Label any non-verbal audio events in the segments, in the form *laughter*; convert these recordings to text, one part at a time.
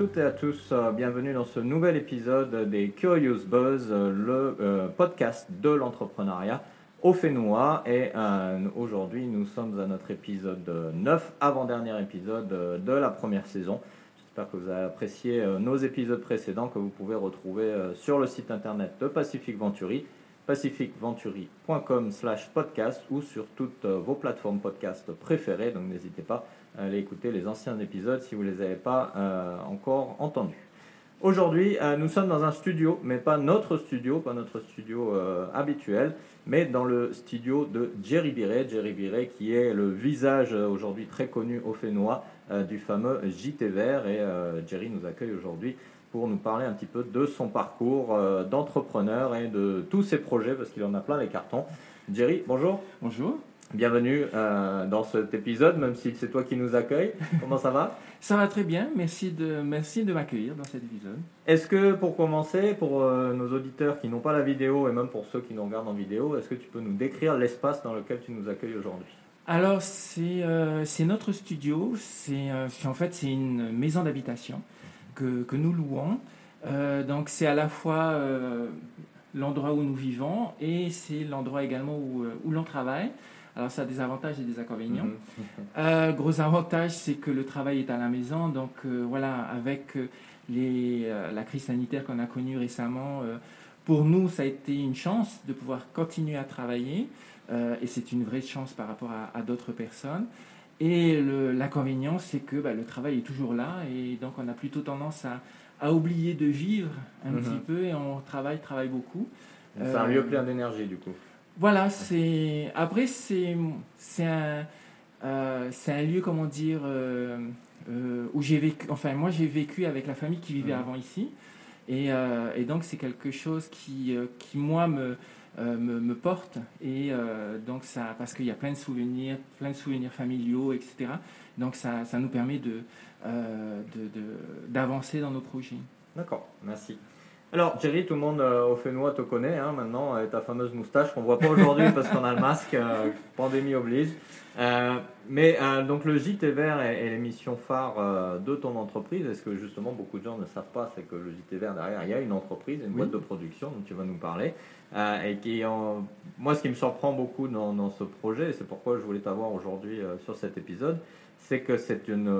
toutes et à tous, euh, bienvenue dans ce nouvel épisode des Curious Buzz, euh, le euh, podcast de l'entrepreneuriat au Fénois. Et aujourd'hui, nous sommes à notre épisode 9, avant-dernier épisode de la première saison. J'espère que vous avez apprécié nos épisodes précédents que vous pouvez retrouver sur le site internet de Pacific Venturi, pacificventuri.com slash podcast ou sur toutes vos plateformes podcast préférées. Donc n'hésitez pas aller écouter les anciens épisodes si vous ne les avez pas euh, encore entendus. Aujourd'hui, euh, nous sommes dans un studio, mais pas notre studio, pas notre studio euh, habituel, mais dans le studio de Jerry Biret. Jerry Biret qui est le visage aujourd'hui très connu au Fénois du fameux JT Vert. Et Jerry nous accueille aujourd'hui pour nous parler un petit peu de son parcours d'entrepreneur et de tous ses projets, parce qu'il en a plein les cartons. Jerry, bonjour. Bonjour. Bienvenue euh, dans cet épisode, même si c'est toi qui nous accueille. Comment ça va *laughs* Ça va très bien, merci de, merci de m'accueillir dans cet épisode. Est-ce que pour commencer, pour euh, nos auditeurs qui n'ont pas la vidéo et même pour ceux qui nous regardent en vidéo, est-ce que tu peux nous décrire l'espace dans lequel tu nous accueilles aujourd'hui? Alors, c'est euh, c'est notre studio, c'est euh, c'est- en fait c'est une maison d'habitation que, que nous louons. Donc, c'est à la fois l'endroit où nous vivons et c'est l'endroit également où, où l'on travaille. Alors, ça a des avantages et des inconvénients. *laughs* Euh, gros avantage, c'est que le travail est à la maison. Donc euh, voilà, avec euh, les, euh, la crise sanitaire qu'on a connue récemment, pour nous, ça a été une chance de pouvoir continuer à travailler. et c'est une vraie chance par rapport à, à d'autres personnes. Et l'inconvénient, c'est que bah, le travail est toujours là. Et donc, on a plutôt tendance à, à oublier de vivre un Mhm. petit peu. Et on travaille, travaille beaucoup. C'est un lieu plein d'énergie du coup. Voilà, c'est. Après, c'est c'est un, euh, c'est un lieu, comment dire, euh, euh, où j'ai vécu. Enfin, moi, j'ai vécu avec la famille qui vivait avant ici. Et, euh, et donc, c'est quelque chose qui, qui moi, me, me, me porte. Et donc, ça. Parce qu'il y a plein de souvenirs, plein de souvenirs familiaux, etc. Donc, ça, ça nous permet de- d'avancer dans nos projets. D'accord, merci. Alors Jerry, tout le monde euh, au Fénois te connaît hein, maintenant, et ta fameuse moustache qu'on voit pas aujourd'hui parce qu'on a le masque, euh, pandémie oblige. Euh, mais donc le JT Vert est, est l'émission phare de ton entreprise. Est-ce que justement beaucoup de gens ne savent pas, c'est que le JT Vert derrière, il y a une entreprise, une Oui. boîte de production dont tu vas nous parler. Et qui, en... moi, ce qui me surprend beaucoup dans, dans ce projet, et c'est pourquoi je voulais t'avoir aujourd'hui sur cet épisode, c'est que c'est une,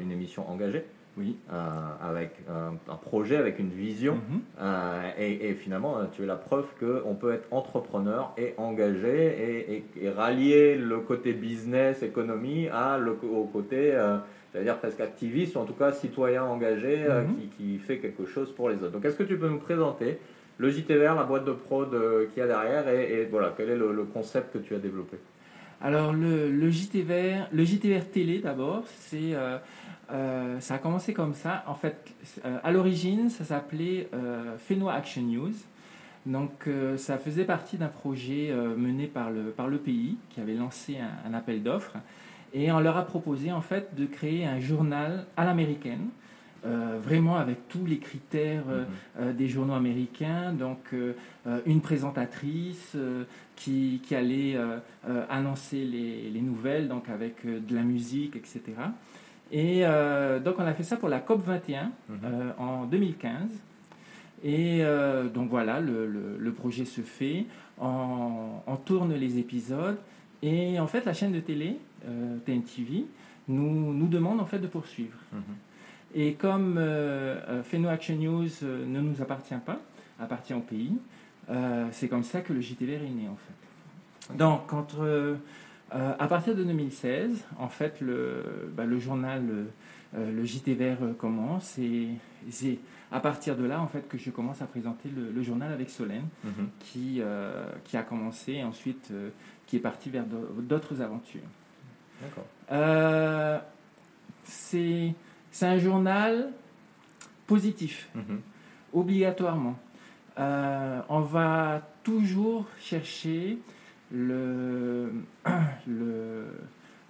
une émission engagée Oui. euh, avec un, un projet, avec une vision. Mhm. Euh, et, et finalement, euh, tu es la preuve qu'on peut être entrepreneur et engagé et, et- et rallier le côté business, économie, à le, au côté, euh, j'allais dire presque activiste, ou en tout cas citoyen engagé euh, Mhm. qui, qui fait quelque chose pour les autres. Donc, est-ce que tu peux nous présenter le JTVR, la boîte de prod euh, qu'il y a derrière, et, et voilà, quel est le, le concept que tu as développé? Alors le, le JT vert, le JT vert télé d'abord, c'est euh, euh, ça a commencé comme ça. En fait, euh, à l'origine, ça s'appelait Fénois Action News. Donc ça faisait partie d'un projet mené par le par le pays qui avait lancé un, un appel d'offres et on leur a proposé en fait de créer un journal à l'américaine. Euh, vraiment avec tous les critères euh, euh, des journaux américains, donc une présentatrice qui, qui allait annoncer les, les nouvelles, donc avec de la musique, etc. Et donc on a fait ça pour la COP 21 Mhm. en 2015. Et euh, donc voilà, le, le- le projet se fait, on, on tourne les épisodes, et en fait la chaîne de télé, euh, TNTV, nous, nous demande en fait de poursuivre. Mhm. Et comme euh, euh, Feno Action News euh, ne nous appartient pas, appartient au pays, euh, c'est comme ça que le JTVR est né en fait. Donc, entre, euh, à partir de 2016, en fait, le, bah, le journal, le JTVR commence et c'est à partir de là en fait que je commence à présenter le, le journal avec Solène Mhm. qui, qui a commencé et ensuite qui est parti vers d'au- d'autres aventures. D'accord. C'est c'est un journal positif, Mhm. obligatoirement. Euh, on va toujours chercher le, *clears throat* le,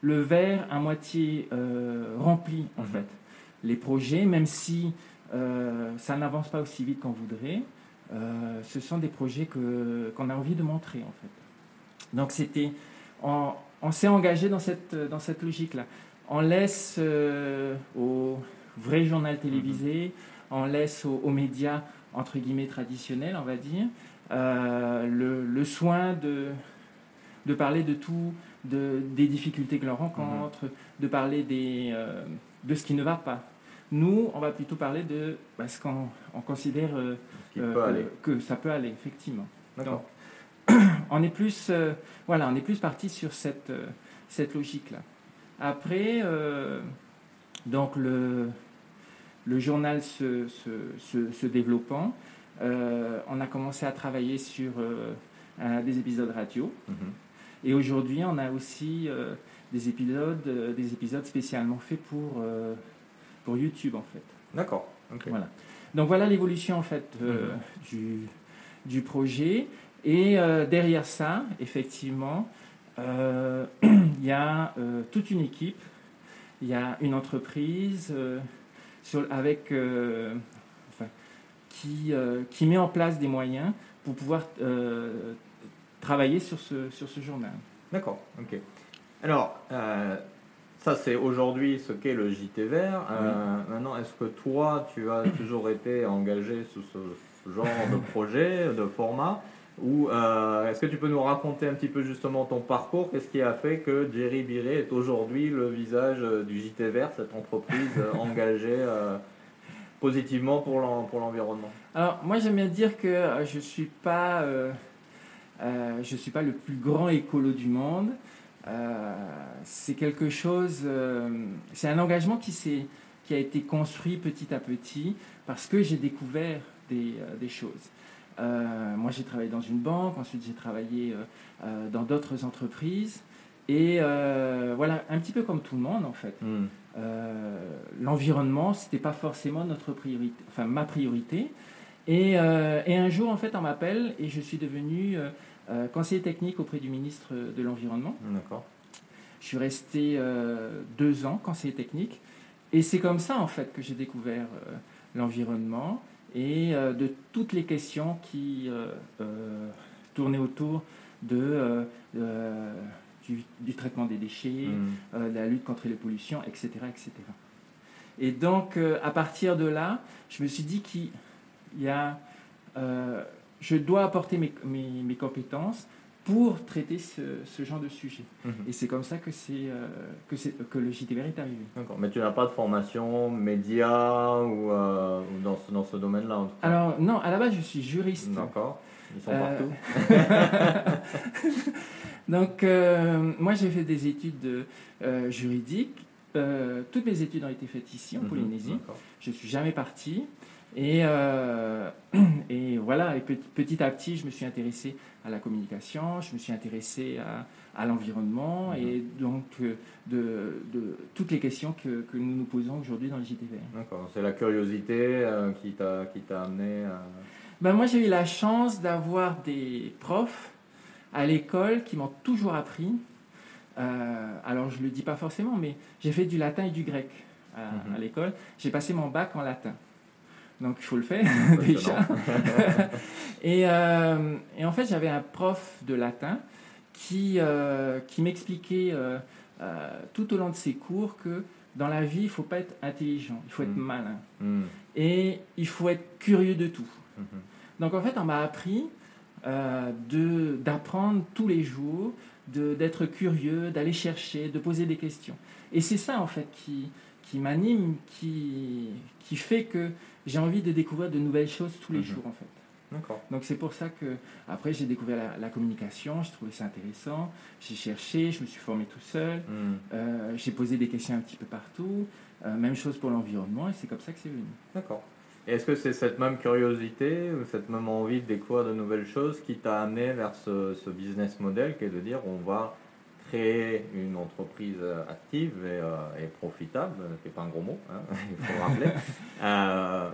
le verre à moitié euh, rempli, en Mhm. fait. Les projets, même si euh, ça n'avance pas aussi vite qu'on voudrait, ce sont des projets que, qu'on a envie de montrer, en fait. Donc, c'était. On, on s'est engagé dans cette, dans cette logique-là. On laisse euh, aux, vrai journal télévisé, on laisse aux, médias, entre guillemets, traditionnels, on va dire, le, soin de, de parler de tout, de, des difficultés que l'on rencontre, de parler des, de ce qui ne va pas. Nous, on va plutôt parler de bah, ce qu'on on considère que, ça peut aller, effectivement. Donc, *clears throat* on est plus, voilà, on est plus parti sur cette, cette logique-là. Après, euh, donc le, le journal se, se, se, développant, euh, on a commencé à travailler sur euh, des épisodes radio. Mhm. Et aujourd'hui, on a aussi des, épisodes, des épisodes spécialement faits pour, pour YouTube, en fait. D'accord. Voilà. Donc voilà l'évolution, en fait, mhm. du, du projet. Et derrière ça, effectivement, *clears throat* il y a euh, toute une équipe, il y a une entreprise euh, avec, qui, qui met en place des moyens pour pouvoir travailler sur ce, sur ce journal. D'accord, ok. Alors, ça c'est aujourd'hui ce qu'est le JT Vert. Maintenant, est-ce que toi, tu as toujours été engagé sous ce genre de projet, de format? Ou euh, est-ce que tu peux nous raconter un petit peu justement ton parcours? Qu'est-ce qui a fait que Jerry Biré est aujourd'hui le visage euh, du JT Vert, cette entreprise euh, *laughs* engagée positivement pour l'environnement? Alors moi j'aime bien dire que je ne suis, pas, je suis pas le plus grand écolo du monde. c'est quelque chose, c'est un engagement qui, qui a été construit petit à petit parce que j'ai découvert des, des choses. Euh, moi, j'ai travaillé dans une banque, ensuite j'ai travaillé euh, euh, dans d'autres entreprises. Et voilà, un petit peu comme tout le monde en fait. Hmm. L'environnement, c'était pas forcément notre priorité, enfin ma priorité. Et, et un jour, en fait, on m'appelle et je suis devenu conseiller technique auprès du ministre de l'Environnement. D'accord. Je suis resté deux ans conseiller technique. Et c'est comme ça, en fait, que j'ai découvert l'environnement et euh, de toutes les questions qui euh, euh, tournaient autour de, du, traitement des déchets, mm. de la lutte contre les pollutions, etc. etc. Et donc, à partir de là, je me suis dit qu'il y a, je dois apporter mes, mes, compétences pour traiter ce, ce, genre de sujet. Mm-hmm. Et c'est comme ça que, c'est, que, c'est, que le JTVR est arrivé. D'accord, mais tu n'as pas de formation média ou, dans ce, dans ce domaine-là Alors non, à la base je suis juriste. D'accord, ils sont partout. *laughs* Donc euh, moi j'ai fait des études euh, juridiques. Euh, toutes mes études ont été faites ici en mhm, Polynésie. Je ne suis jamais parti. Et, *clears throat* et voilà, et petit, à petit, je me suis intéressé à la communication, je me suis intéressé à, à l'environnement mhm. et donc de, de, toutes les questions que, que nous nous posons aujourd'hui dans le JTV. D'accord, c'est la curiosité qui t'a amené à... Ben moi j'ai eu la chance d'avoir des profs à l'école qui m'ont toujours appris. Euh, alors je ne le dis pas forcément, mais j'ai fait du latin et du grec à, mhm. l'école. J'ai passé mon bac en latin. Donc il faut le faire *laughs* déjà. *laughs* et, euh, et, en fait j'avais un prof de latin qui, euh, qui m'expliquait tout au long de ses cours que dans la vie il ne faut pas être intelligent, il faut être mhm. malin. Mhm. Et il faut être curieux de tout. Donc en fait on m'a appris euh, d'apprendre tous les jours, d'être curieux, d'aller chercher, de poser des questions. Et c'est ça en fait qui, qui m'anime, qui, qui fait que j'ai envie de découvrir de nouvelles choses tous les mhm. jours en fait. Donc c'est pour ça que après j'ai découvert la, communication, j'ai trouvé ça intéressant, j'ai cherché, je me suis formé tout seul, mhm. euh, j'ai posé des questions un petit peu partout, euh, même chose pour l'environnement et c'est comme ça que c'est venu. D'accord. Est-ce que c'est cette même curiosité ou cette même envie de découvrir de nouvelles choses qui t'a amené vers ce, business model qui est de dire on va créer une entreprise active et, euh, profitable, qui n'est pas un gros mot, hein, *laughs* il faut le rappeler, *laughs* euh,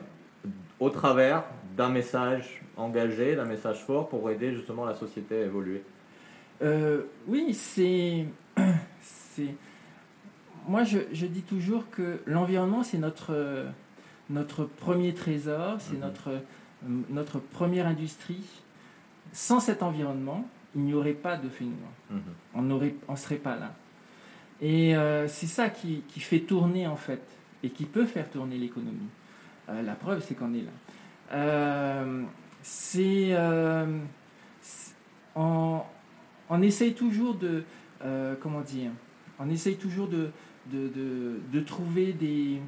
au travers d'un message engagé, d'un message fort pour aider justement la société à évoluer euh, Oui, c'est... *coughs* Moi, je, je, dis toujours que l'environnement, c'est notre notre premier trésor, c'est mhm. notre, notre première industrie. Sans cet environnement, il n'y aurait pas de phénomène. Mhm. On ne on serait pas là. Et euh, c'est ça qui, qui, fait tourner en fait et qui peut faire tourner l'économie. la preuve, c'est qu'on est là. c'est on, essaye toujours de comment dire on essaye toujours de, de, trouver des,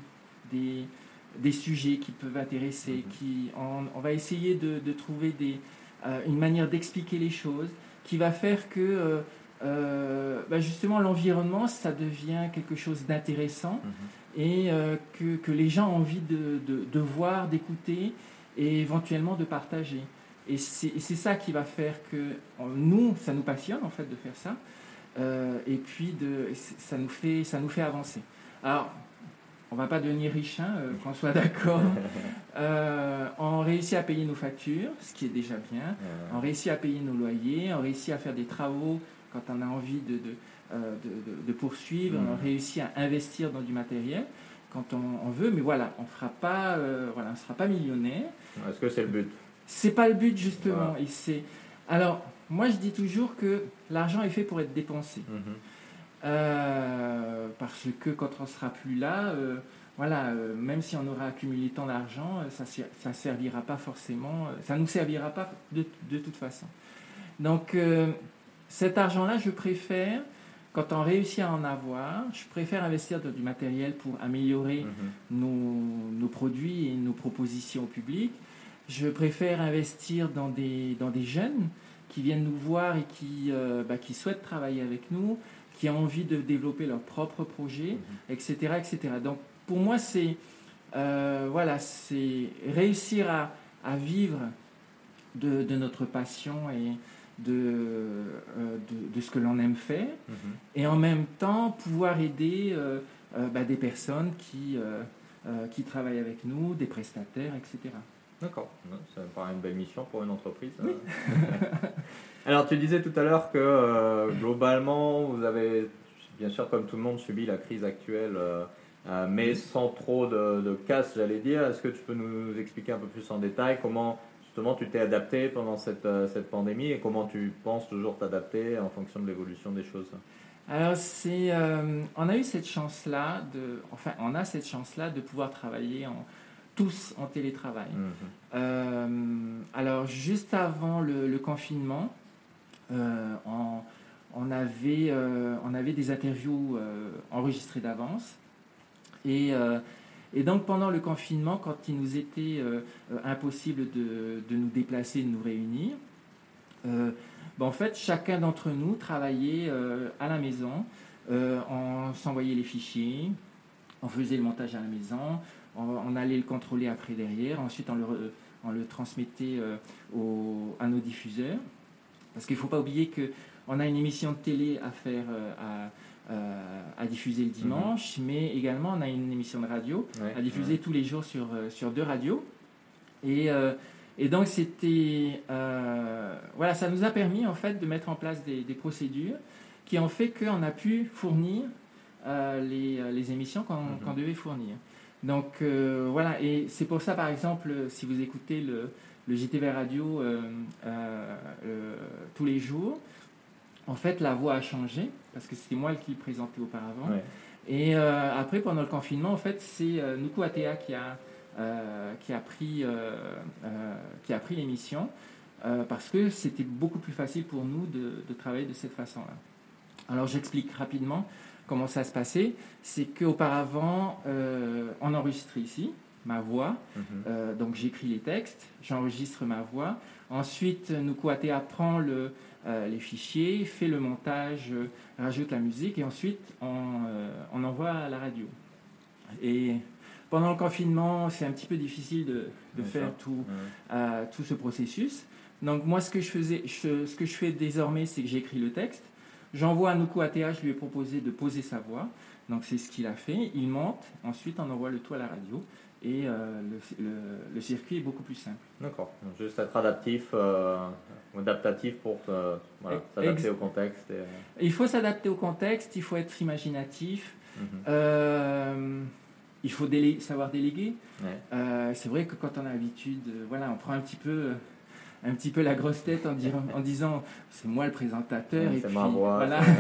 des, sujets qui peuvent intéresser, mhm. qui, on, va essayer de, trouver des, euh, une manière d'expliquer les choses qui va faire que euh, euh, bah, justement l'environnement, ça devient quelque chose d'intéressant mhm. et que, que, les gens ont envie de, de voir, d'écouter et éventuellement de partager. Et c'est ça qui va faire que nous, ça nous passionne en fait de faire ça. et puis de, ça, nous fait, ça nous fait avancer. Alors, on va pas devenir riche, hein, euh, qu'on soit d'accord. *laughs* Euh, on réussit à payer nos factures, ce qui est déjà bien. On réussit à payer nos loyers, on réussit à faire des travaux quand on a envie de, de, euh, poursuivre, on mm. réussit à investir dans du matériel quand on, veut, mais voilà, on fera pas, voilà, ne sera pas millionnaire. Est-ce que c'est le but? C'est pas le but justement. Alors, moi je dis toujours que l'argent est fait pour être dépensé. Mm-hmm. Euh, parce que quand on sera plus là, euh, voilà, euh, même si on aura accumulé tant d'argent, ça ne servira pas forcément, ça nous servira pas de, de toute façon. Donc cet argent-là, je préfère, quand on réussit à en avoir, je préfère investir dans du matériel pour améliorer mhm. nos, nos, produits et nos propositions au public. Je préfère investir dans des, dans des jeunes qui viennent nous voir et qui, bah, qui souhaitent travailler avec nous, qui ont envie de développer leur propre projet, etc., mhm. etc. Donc pour moi, c'est euh, voilà, c'est réussir à, à vivre de, de, notre passion et de, euh, de, de ce que l'on aime faire, mhm. et en même temps pouvoir aider euh, bah, des personnes qui, qui travaillent avec nous, des prestataires, etc. D'accord, ça me paraît une belle mission pour une entreprise. *laughs* Alors, tu disais tout à l'heure que euh, globalement, vous avez, bien sûr, comme tout le monde, subi la crise actuelle, euh, euh, mais sans trop de, casse, j'allais dire. Est-ce que tu peux nous expliquer un peu plus en détail comment, justement, tu t'es adapté pendant cette, cette pandémie et comment tu penses toujours t'adapter en fonction de l'évolution des choses? Alors, c'est, on a eu cette chance-là de, enfin, on a cette chance-là de pouvoir travailler en, tous en télétravail. Mhm. alors, juste avant le confinement, euh, on, avait, euh, on avait des interviews euh, enregistrées d'avance. Et, donc pendant le confinement, quand il nous était impossible de, nous déplacer, de nous réunir, ben, en fait, chacun d'entre nous travaillait à la maison. on s'envoyait les fichiers, on faisait le montage à la maison, on, allait le contrôler après derrière, ensuite on le transmettait à nos diffuseurs. Parce qu'il ne faut pas oublier qu'on a une émission de télé à faire, euh, euh, à, diffuser le dimanche, mhm. mais également on a une émission de radio à diffuser tous les jours sur, euh, sur deux radios. Et, et donc c'était, voilà, ça nous a permis en fait de mettre en place des, procédures qui ont fait qu'on a pu fournir les, les, émissions mhm. qu'on devait fournir. Donc voilà, et c'est pour ça par exemple, si vous écoutez le, le JTV Radio euh, euh, euh, tous les jours. En fait, la voix a changé parce que c'était moi qui le présentais auparavant. Et après, pendant le confinement, en fait, c'est Nuku Atea qui a, qui a pris, qui a pris l'émission parce que c'était beaucoup plus facile pour nous de, de travailler de cette façon-là. Alors, j'explique rapidement comment ça se passait. C'est qu'auparavant, on enregistrait ici, ma voix. Mhm. Euh, donc j'écris les textes, j'enregistre ma voix. Ensuite, Nukuate apprend le, euh, les fichiers, fait le montage, euh, rajoute la musique et ensuite on, envoie à la radio. Et pendant le confinement, c'est un petit peu difficile de, de faire tout, tout ce processus. Donc moi, ce que je, faisais, ce que je fais désormais, c'est que j'écris le texte. J'envoie à Nukuatea, je lui ai proposé de poser sa voix. Donc c'est ce qu'il a fait. Il monte, ensuite on envoie le tout à la radio et euh, le, circuit est beaucoup plus simple. D'accord, juste être adaptif, euh, adaptatif pour euh, s'adapter au contexte. Il faut s'adapter au contexte, il faut être imaginatif, mhm. il faut savoir déléguer. c'est vrai que quand on a l'habitude, voilà, on prend un petit peu un petit peu la grosse tête en, disant, *laughs* c'est moi le présentateur et puis, Voilà. *laughs*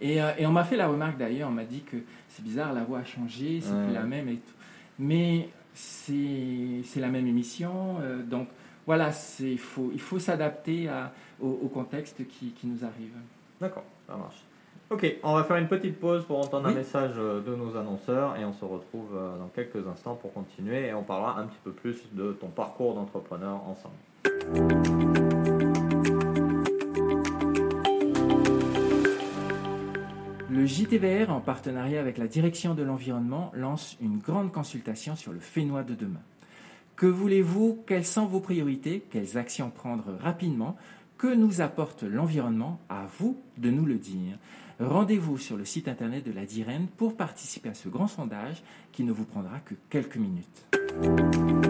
Et, euh, et on m'a fait la remarque d'ailleurs, on m'a dit que c'est bizarre, la voix a changé, c'est Ouais. plus la même et tout. Mais c'est la même émission, euh, donc voilà, faut, il faut s'adapter au, au contexte qui, qui nous arrive. D'accord, ça marche. Ok, on va faire une petite pause pour entendre un message euh, de nos annonceurs et on se retrouve euh, dans quelques instants pour continuer et on parlera un petit peu plus de ton parcours d'entrepreneur ensemble. Le JTVR, en partenariat avec la Direction de l'Environnement, lance une grande consultation sur le Fénois de demain. Que voulez-vous? Quelles sont vos priorités? Quelles actions prendre rapidement? Que nous apporte l'environnement? À vous de nous le dire. Rendez-vous sur le site internet de la DIREN pour participer à ce grand sondage qui ne vous prendra que quelques minutes.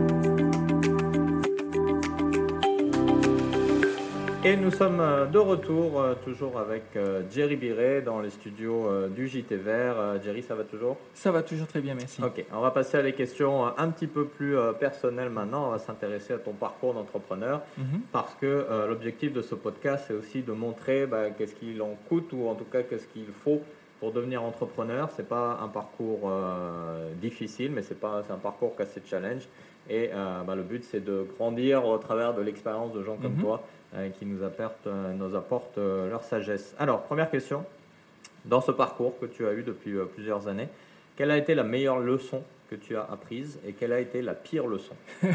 Et nous sommes euh, de retour, euh, toujours avec euh, Jerry Biret dans les studios du JT Vert. Jerry, ça va toujours? Ça va toujours très bien, merci. Ok, on va passer à des questions un petit peu plus personnelles maintenant. On va s'intéresser à ton parcours d'entrepreneur. Mhm. parce que euh, l'objectif de ce podcast, c'est aussi de montrer bah, qu'est-ce qu'il en coûte ou en tout cas qu'est-ce qu'il faut pour devenir entrepreneur. C'est pas un parcours euh, difficile, mais c'est pas un parcours qui a ses challenges. Et euh, bah, le but, c'est de grandir au travers de l'expérience de gens comme Mhm. toi qui nous apportent, euh, euh, leur sagesse. Alors, première question. Dans ce parcours que tu as eu depuis euh, plusieurs années, quelle a été la meilleure leçon que tu as apprise et quelle a été la pire leçon? *laughs*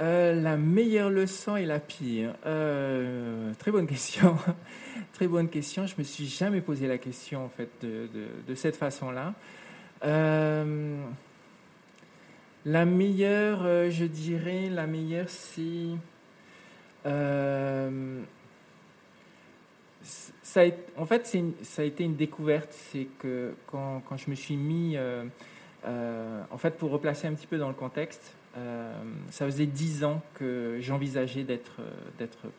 Euh, la meilleure leçon et la pire Euh, Très bonne question. *laughs* très bonne question. Je me suis jamais posé la question en fait de, cette façon-là. Euh, la meilleure, euh, je dirais, la meilleure, c'est euh, ça a en fait, une- ça a été une découverte. C'est que quand, quand je me suis mis, euh, euh, en fait, pour replacer un petit peu dans le contexte, ça faisait dix ans que j'envisageais d'être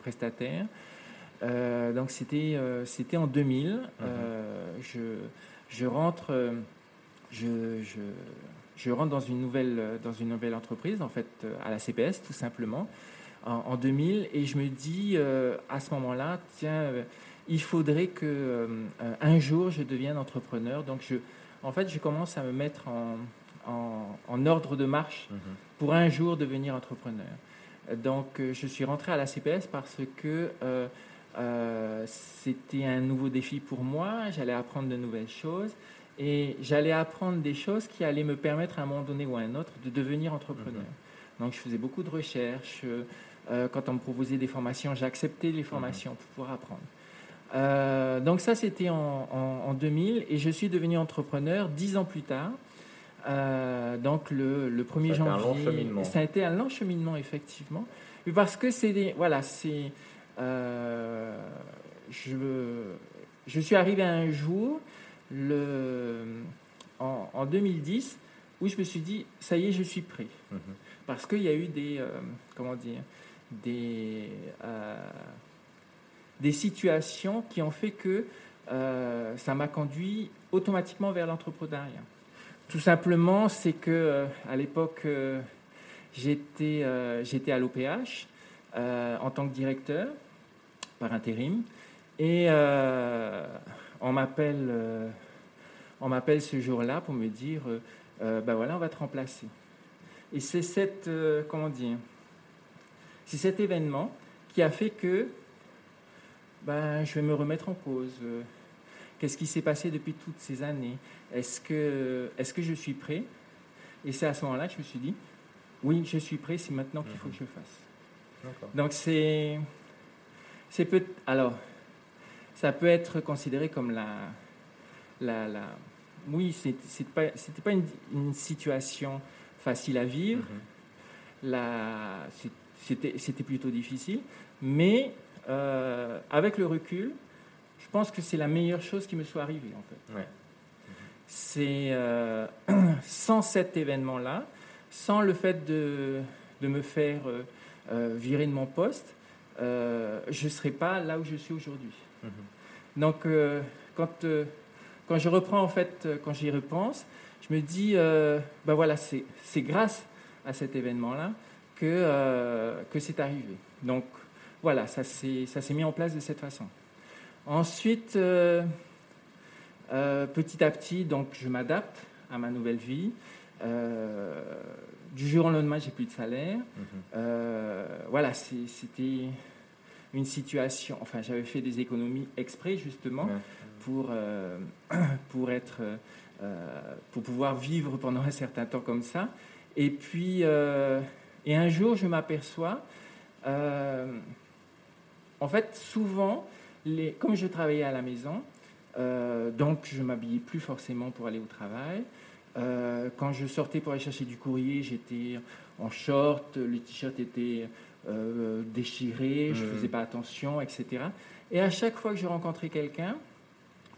prestataire. Donc c'était c'était en 2000. Euh, je, je rentre je, je, je rentre dans une nouvelle dans une nouvelle entreprise en fait à la CPS tout simplement en, en 2000 et je me dis euh, à ce moment-là tiens euh, il faudrait que euh, un jour je devienne entrepreneur donc je en fait je commence à me mettre en, en, en ordre de marche pour un jour devenir entrepreneur. Donc, je suis rentré à la CPS parce que euh, euh, c'était un nouveau défi pour moi. J'allais apprendre de nouvelles choses et j'allais apprendre des choses qui allaient me permettre à un moment donné ou à un autre de devenir entrepreneur. Donc, je faisais beaucoup de recherches. Euh, quand on me proposait des formations, j'acceptais les formations pour pouvoir apprendre. Euh, donc ça, c'était en, en- en 2000 et je suis devenu entrepreneur dix ans plus tard. Euh, donc le, le 1er Ça a été un long janvier, cheminement. ça a été un long cheminement effectivement, parce que c'est voilà, c'est, euh, je, je suis arrivé un jour, le, en, en 2010, où je me suis dit, ça y est, je suis prêt, Mhm. parce qu'il y a eu des, comment dire, des, euh, des situations qui ont fait que euh, ça m'a conduit automatiquement vers l'entrepreneuriat. Tout simplement, c'est que euh, à l'époque, j'étais à l'OPH en tant que directeur par intérim et on m'appelle on m'appelle ce jour-là pour me dire ben voilà on va te remplacer et c'est cette comment dire c'est cet événement qui a fait que ben, je vais me remettre en cause. Qu'est-ce qui s'est passé depuis toutes ces années? Est-ce que, est que je suis prêt? Et c'est à ce moment-là que je me suis dit, oui, je suis prêt, c'est maintenant qu'il faut que je fasse. D'accord. Donc c'est, c'est peut, alors, ça peut être considéré comme la, la, la oui, c'est pas, c'était pas une, une situation facile à vivre. Mhm. La- c'était, plutôt difficile, mais euh, avec le recul, je pense que c'est la meilleure chose qui me soit arrivée en fait. Ouais. C'est euh, *clears throat* sans cet événement-là, sans le fait de, de me faire euh, virer de mon poste, je ne serais pas là où je suis aujourd'hui. Mhm. Donc, quand, quand je reprends, en fait, quand j'y repense, je me dis, ben voilà, c'est grâce à cet événement-là que, euh, que c'est arrivé. Donc, voilà, ça s'est mis en place de cette façon. Ensuite, petit à petit, donc je m'adapte à ma nouvelle vie. du jour au lendemain, j'ai plus de salaire. Mhm. voilà, c'était une situation. Enfin, j'avais fait des économies exprès justement pour *clears throat* pour être pour pouvoir vivre pendant un certain temps comme ça. Et puis, euh, et un jour, je m'aperçois, euh, en fait, souvent, les, comme je travaillais à la maison, euh, donc je m'habillais plus forcément pour aller au travail. quand je sortais pour aller chercher du courrier, j'étais en short, le t-shirt était déchiré, je ne mmh. faisais pas attention, etc. Et à chaque fois que je rencontrais quelqu'un,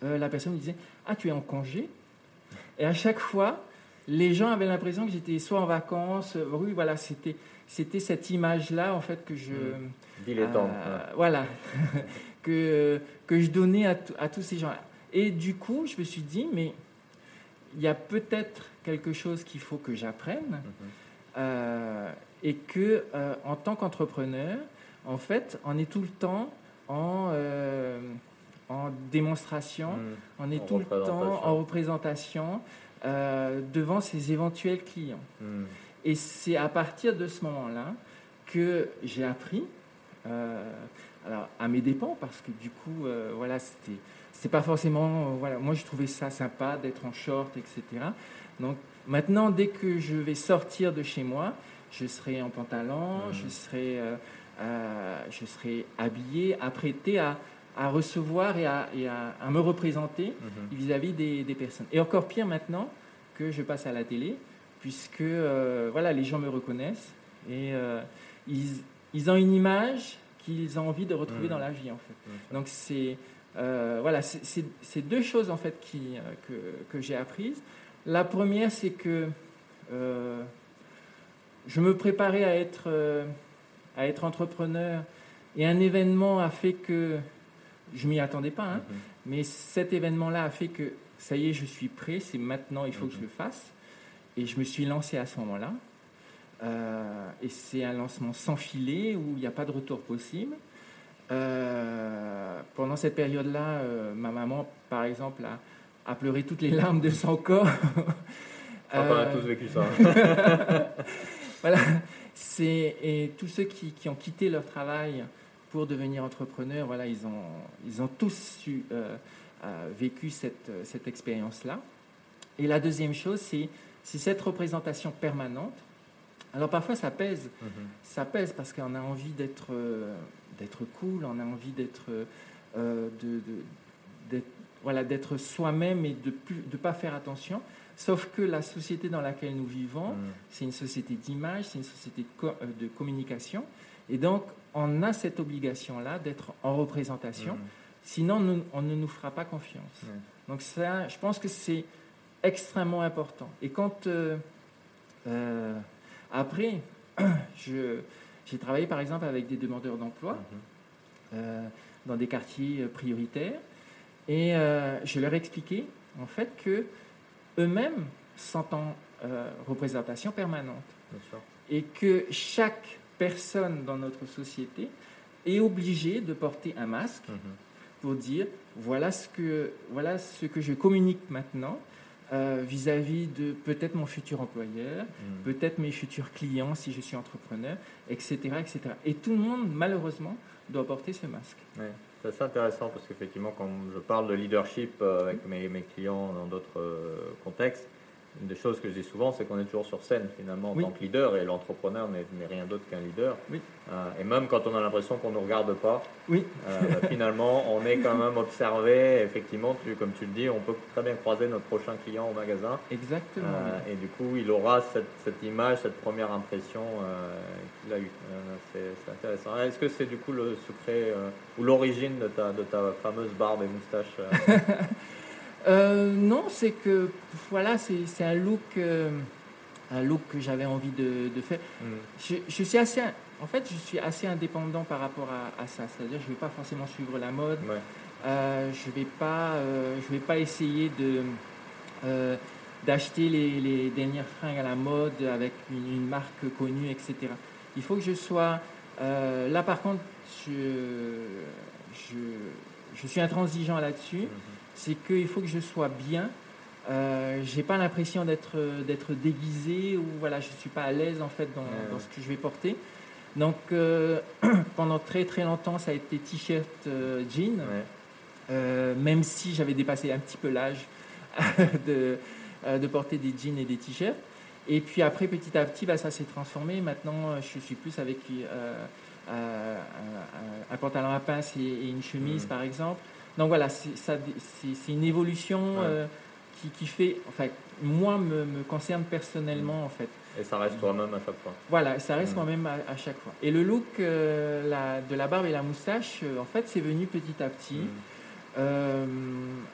la personne me disait Ah, tu es en congé? Et à chaque fois, les gens avaient l'impression que j'étais soit en vacances, euh, oui, voilà, c'était, c'était cette image-là, en fait, que je. Mmh. Dilettante. *laughs* Euh, voilà, que, que je donnais à, à tous ces gens-là. Et du coup, je me suis dit, mais il y a peut-être quelque chose qu'il faut que j'apprenne, mmh. euh, et que, en tant qu'entrepreneur, en fait, on est tout le temps en en démonstration, mmh. on est tout le temps en représentation. Euh, devant ses éventuels clients. Hmm. Et c'est à partir de ce moment-là que j'ai appris, euh, alors à mes dépens, parce que du coup, euh, voilà, c'était, c'est pas forcément, voilà, moi je trouvais ça sympa d'être en short, etc. Donc maintenant, dès que je vais sortir de chez moi, je serai en pantalon, hmm. je serai, je serai habillé, apprêté à à recevoir et à, à, me représenter mhm. vis-à-vis des, personnes. Et encore pire maintenant que je passe à la télé, puisque euh, voilà, les gens me reconnaissent et euh, ils, ils, ont une image qu'ils ont envie de retrouver mhm. dans la vie en fait. Donc c'est euh, voilà, c'est deux choses en fait qui, que, que j'ai apprises. La première, c'est que je me préparais à être, à être entrepreneur et un événement a fait que je m'y attendais pas, hein. mhm. mais cet événement-là a fait que ça y est, je suis prêt, c'est maintenant, il faut que je le fasse. Et je me suis lancé à ce moment-là. Euh, et c'est un lancement sans filet où il n'y a pas de retour possible. Euh, pendant cette période-là, euh, ma maman, par exemple, a, pleuré toutes les larmes de son corps. *laughs* on a tous vécu ça. *laughs* Voilà. Et tous ceux qui, qui, ont quitté leur travail pour devenir entrepreneur, voilà, ils ont, ils ont tous euh, euh, vécu cette, cette expérience-là. Et la deuxième chose, c'est, cette représentation permanente. Alors parfois, ça pèse. Mm-hmm. Ça pèse parce qu'on a envie d'être, euh, d'être cool, on a envie d'être, de, d'être, voilà, d'être soi-même et de ne de pas faire attention. Sauf que la société dans laquelle nous vivons, mm. c'est une société d'image, c'est une société de, de communication. Et donc, on a cette obligation-là d'être en représentation, mmh. sinon on ne nous fera pas confiance. Donc ça, je pense que c'est extrêmement important. Et quand, euh, euh, après, *clears throat* j'ai travaillé par exemple avec des demandeurs d'emploi mmh. euh, dans des quartiers prioritaires, et je leur ai expliqué en fait que eux-mêmes sont en représentation permanente. Et que chaque personne dans notre société est obligé de porter un masque mhm. pour dire voilà ce que, voilà ce que je communique maintenant euh, vis-à-vis de peut-être mon futur employeur, mhm. peut-être mes futurs clients si je suis entrepreneur, etc., etc. Et tout le monde, malheureusement, doit porter ce masque. C'est assez intéressant parce qu'effectivement, quand je parle de leadership euh, avec mes, mes, clients dans d'autres euh, contextes, une des choses que je dis souvent, c'est qu'on est toujours sur scène finalement en tant que leader et l'entrepreneur n'est rien d'autre qu'un leader. Oui. Euh, et même quand on a l'impression qu'on ne nous regarde pas, oui. Euh, finalement on est quand même observé. Effectivement, tu, comme tu le dis, on peut très bien croiser notre prochain client au magasin. Exactement. Euh, et du coup, il aura cette, cette image, cette première impression qu'il a eue. c'est intéressant. Est-ce que c'est du coup le secret ou l'origine de ta, de ta fameuse barbe et moustache *laughs* Euh, non, c'est que voilà, c'est un look, euh, un look que j'avais envie de, faire. Mm. Je, suis assez, en fait, je suis assez indépendant par rapport à, ça. C'est-à-dire, je ne vais pas forcément suivre la mode. Euh, je vais pas, je vais pas essayer de d'acheter les, dernières fringues à la mode avec une, marque connue, etc. Il faut que je sois là. Par contre, je, je je suis intransigeant là-dessus. Mhm. C'est qu'il faut que je sois bien. Euh, j'ai pas l'impression d'être d'être déguisé ou voilà, je suis pas à l'aise en fait dans, Ouais. dans ce que je vais porter. Donc euh, *clears throat* pendant très très longtemps, ça a été t-shirt, euh, jean. Ouais. Euh, même si j'avais dépassé un petit peu l'âge *laughs* de, euh, de porter des jeans et des t-shirts. Et puis après, petit à petit, bah, ça s'est transformé. Maintenant, je suis plus avec un, pantalon à pince et, et une chemise, Mhm. par exemple. Donc voilà, c'est une évolution Ouais. euh, qui, qui fait, enfin, moi, me, me concerne personnellement, en fait. Et ça reste toi-même à chaque fois. Voilà, ça reste Mhm. moi-même à, à chaque fois. Et le look euh, la- de la barbe et la moustache, euh, en fait, c'est venu petit à petit. Euh,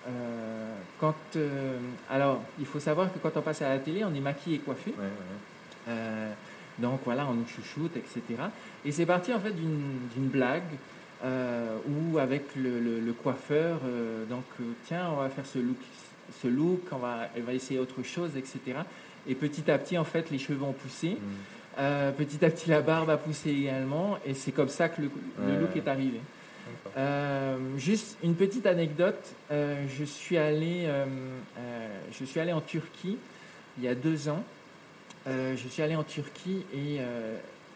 euh, quand, euh, alors, il faut savoir que quand on passe à la télé, on est maquillé et coiffé. Ouais, ouais. Donc voilà, on nous chouchoute, etc. Et c'est parti en fait d'une blague euh, où avec le, le- le coiffeur, euh, donc euh, tiens, on va faire ce look, ce look, on va, essayer autre chose, etc. Et petit à petit, en fait, les cheveux ont poussé. Mhm. Euh, petit à petit, la barbe a poussé également. Et c'est comme ça que le, le look est arrivé. Juste une petite anecdote. je, suis allé, je suis allé en Turquie il y a deux ans. Je suis allé en Turquie et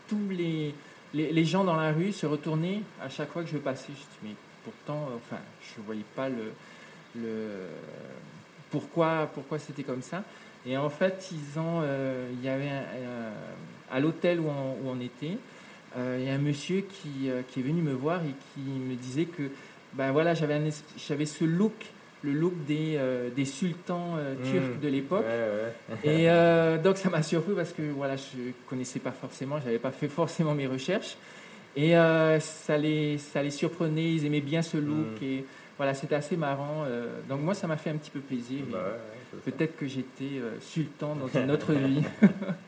tous les, les, gens dans la rue se retournaient à chaque fois que je passais. Je dis, mais pourtant, euh, enfin, je ne voyais pas le, pourquoi, pourquoi c'était comme ça. Et en fait, ils ont, euh, il y avait un- à l'hôtel où on, était, euh, il y a un monsieur qui, euh, est venu me voir et qui me disait que ben voilà, j'avais j'avais ce look, le look des, euh, des sultans euh, turcs Mm. de l'époque. Ouais, ouais. Et euh, *laughs* donc ça m'a surpris parce que voilà, je connaissais pas forcément, j'avais pas fait forcément mes recherches. Et ça, les, ça les surprenait, ils aimaient bien ce look. Mm. Et voilà, c'était assez marrant. donc moi, ça m'a fait un petit peu plaisir. Bah ouais. Peut-être que j'étais sultan dans une autre *laughs* vie. *laughs*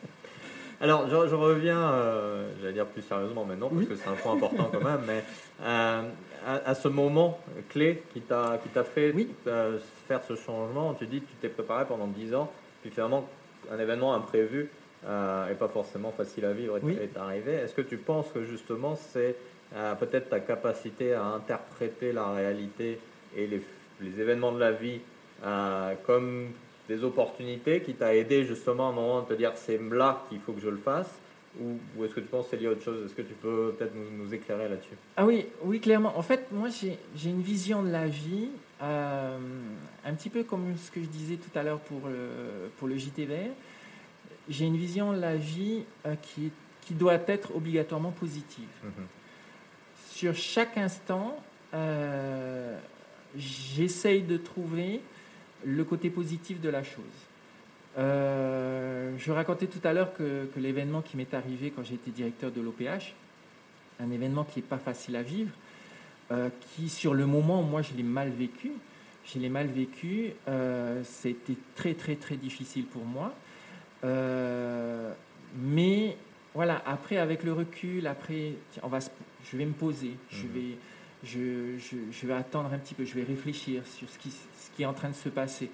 Alors, je, je reviens, euh, j'allais dire plus sérieusement maintenant, parce Oui. que c'est un point important quand même, mais euh, à, à ce moment clé qui t'a fait Oui. euh, faire ce changement, tu dis que tu t'es préparé pendant 10 ans, puis finalement, un événement imprévu et pas forcément facile à vivre est, Oui. est arrivé. Est-ce que tu penses que justement, c'est peut-être ta capacité à interpréter la réalité et les, les événements de la vie comme des opportunités qui t'a aidé justement à un moment de te dire c'est là qu'il faut que je le fasse ou, ou est-ce que tu penses que c'est lié à autre chose Est-ce que tu peux peut-être nous, nous éclairer là-dessus? Ah oui, oui, clairement. En fait, moi, j'ai j'ai une vision de la vie, euh, un petit peu comme ce que je disais tout à l'heure pour le, pour le JT vert. J'ai une vision de la vie euh, qui, qui doit être obligatoirement positive. Sur chaque instant, euh, j'essaye de trouver le côté positif de la chose. Euh, je racontais tout à l'heure que, que l'événement qui m'est arrivé quand j'étais directeur de l'OPH, un événement qui n'est pas facile à vivre, euh, qui sur le moment, moi je l'ai mal vécu. Je l'ai mal vécu, euh, c'était très très très difficile pour moi. Mais voilà, après avec le recul, après, on va je vais me poser, je, Mhm. vais, je, je, je vais attendre un petit peu, je vais réfléchir sur ce qui, ce qui est en train de se passer.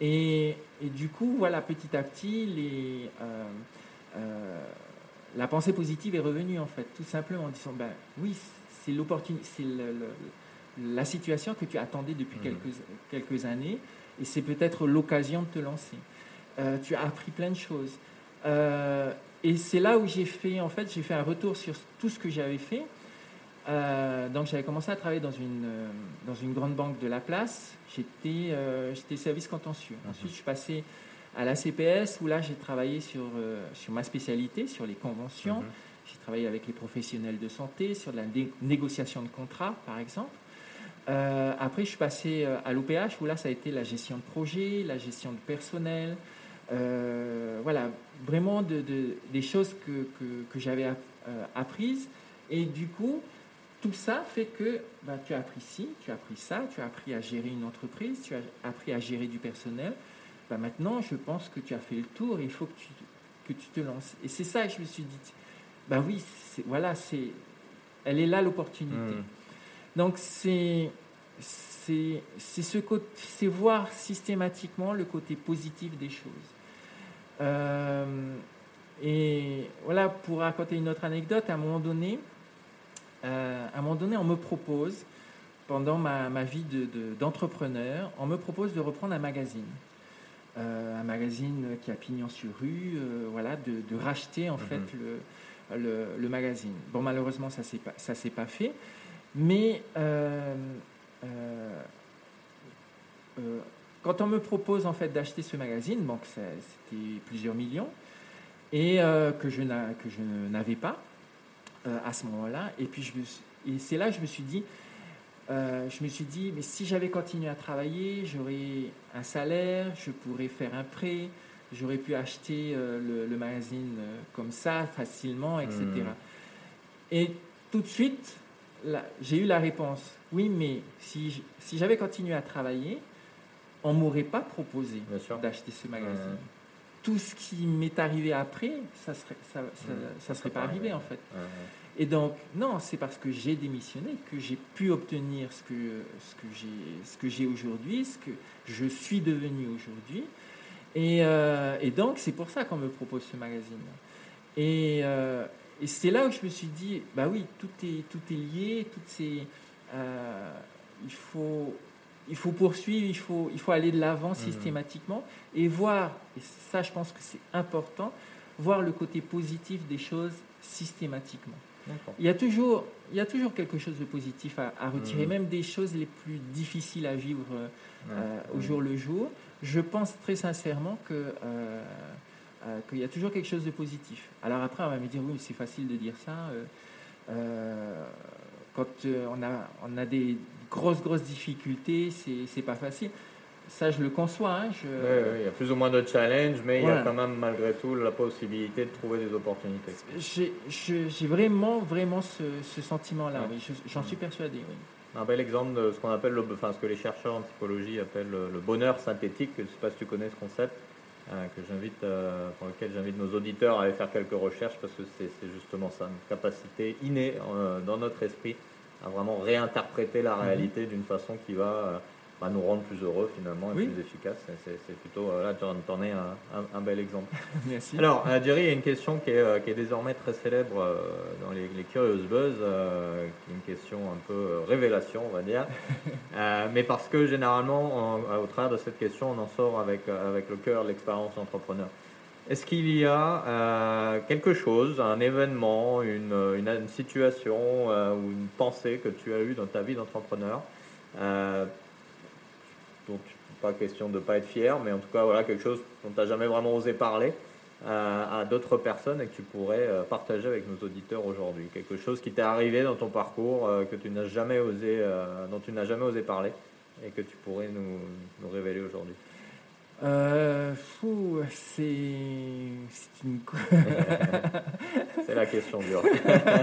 Et, et du coup, voilà, petit à petit, les, euh, euh, la pensée positive est revenue, en fait, tout simplement en disant, ben oui, c'est l'opportunité, c'est la situation que tu attendais depuis Mhm. quelques, quelques années, et c'est peut-être l'occasion de te lancer. Euh, tu as appris plein de choses. Et c'est là où j'ai fait, en fait, j'ai fait un retour sur tout ce que j'avais fait. Euh, donc j'avais commencé à travailler dans une, euh, dans une grande banque de la place. J'étais euh, j'étais service contentieux. Ensuite, je suis passé à la CPS où là, j'ai travaillé sur, sur ma spécialité, sur les conventions. Mhm. J'ai travaillé avec les professionnels de santé, sur de la négociation de contrats, par exemple. Après, je suis passé à l'OPH où là, ça a été la gestion de projet, la gestion de personnel. Voilà, vraiment de, de- des choses que, que, que j'avais app- apprises. Et du coup, tout ça fait que bah, tu as appris ci, tu as appris ça, tu as appris à gérer une entreprise, tu as appris à gérer du personnel. Bah, maintenant, je pense que tu as fait le tour il faut que tu, que tu te lances. Et c'est ça que je me suis dit. Bah oui, c'est- voilà, c'est, elle est là l'opportunité. Mhm. Donc c'est c'est c'est ce côté, c'est voir systématiquement le côté positif des choses. Euh, et voilà, pour raconter une autre anecdote, à un moment donné, euh, à un moment donné, on me propose pendant ma, ma vie d'entrepreneur, de, on me propose de reprendre un magazine. un magazine qui a pignon sur rue, voilà, de, de, racheter en fait mhm. le, le, le, magazine. Bon, malheureusement, ça ne s'est pas fait, mais quand on me propose en fait d'acheter ce magazine, donc c'était plusieurs millions, et euh, que je n'avais pas euh, à ce moment-là, et puis je et c'est là que je me suis dit, euh, je me suis dit, mais si j'avais continué à travailler, j'aurais un salaire, je pourrais faire un prêt, j'aurais pu acheter le, magazine comme ça facilement, etc. Hmm. Et tout de suite, j'ai eu la réponse, oui, mais si, si j'avais continué à travailler, on m'aurait pas proposé d'acheter ce magazine. Tout ce qui m'est arrivé après, ça serait, ça, ça, serait pas arrivé en fait. Et donc, non, c'est parce que j'ai démissionné que j'ai pu obtenir ce que, ce que j'ai, ce que j'ai aujourd'hui, ce que je suis devenu aujourd'hui. Et, euh, et, donc, c'est pour ça qu'on me propose ce magazine. Et, euh, et, c'est là où je me suis dit, bah oui, tout est, tout est lié, toutes ces, euh, il faut il faut poursuivre, il faut, il faut aller de l'avant mmh. systématiquement et voir, et ça je pense que c'est important, voir le côté positif des choses systématiquement. Il y, a toujours, il y a toujours quelque chose de positif à, retirer, mmh. même des choses les plus difficiles à vivre euh, au jour le jour. Je pense très sincèrement que, euh, euh, qu'il y a toujours quelque chose de positif. Alors après, on va me dire, oui, c'est facile de dire ça. quand on, a, on a des, grosses, grosses difficultés, c'est pas facile. Ça, je le conçois. Hein, il y a plus ou moins de challenges, mais il y a quand même malgré tout la possibilité de trouver des opportunités. J'ai vraiment, vraiment ce, sentiment-là. Oui. J'en suis persuadé. Oui. Un bel exemple de ce qu'on appelle, le, enfin, ce que les chercheurs en psychologie appellent le, bonheur synthétique. Je ne sais pas si tu connais ce concept. Euh, que j'invite, euh, pour lequel j'invite nos auditeurs à aller faire quelques recherches parce que c'est justement ça, une capacité innée euh, dans notre esprit à vraiment réinterpréter la mhm. réalité d'une façon qui va, euh, va, nous rendre plus heureux finalement et plus efficace. C'est plutôt, euh, là, tu en es un, un, bel exemple. *laughs* Merci. Alors, euh, Jerry, il y a une question qui est, qui est désormais très célèbre dans les, les, Curious Buzz, qui est une question un peu révélation, on va dire. *laughs* mais parce que généralement, au travers de cette question, on en sort avec, avec le cœur de l'expérience entrepreneur. Est-ce qu'il y a euh, quelque chose, un événement, une, situation euh, ou une pensée que tu as eue dans ta vie d'entrepreneur euh, dont pas question de ne pas être fier, mais en tout cas voilà quelque chose dont tu n'as jamais vraiment osé parler à d'autres personnes et que tu pourrais partager avec nos auditeurs aujourd'hui? Quelque chose qui t'est arrivé dans ton parcours que tu n'as jamais osé, dont tu n'as jamais osé parler et que tu pourrais nous révéler aujourd'hui? Euh, c'est une... *laughs* c'est la question dure.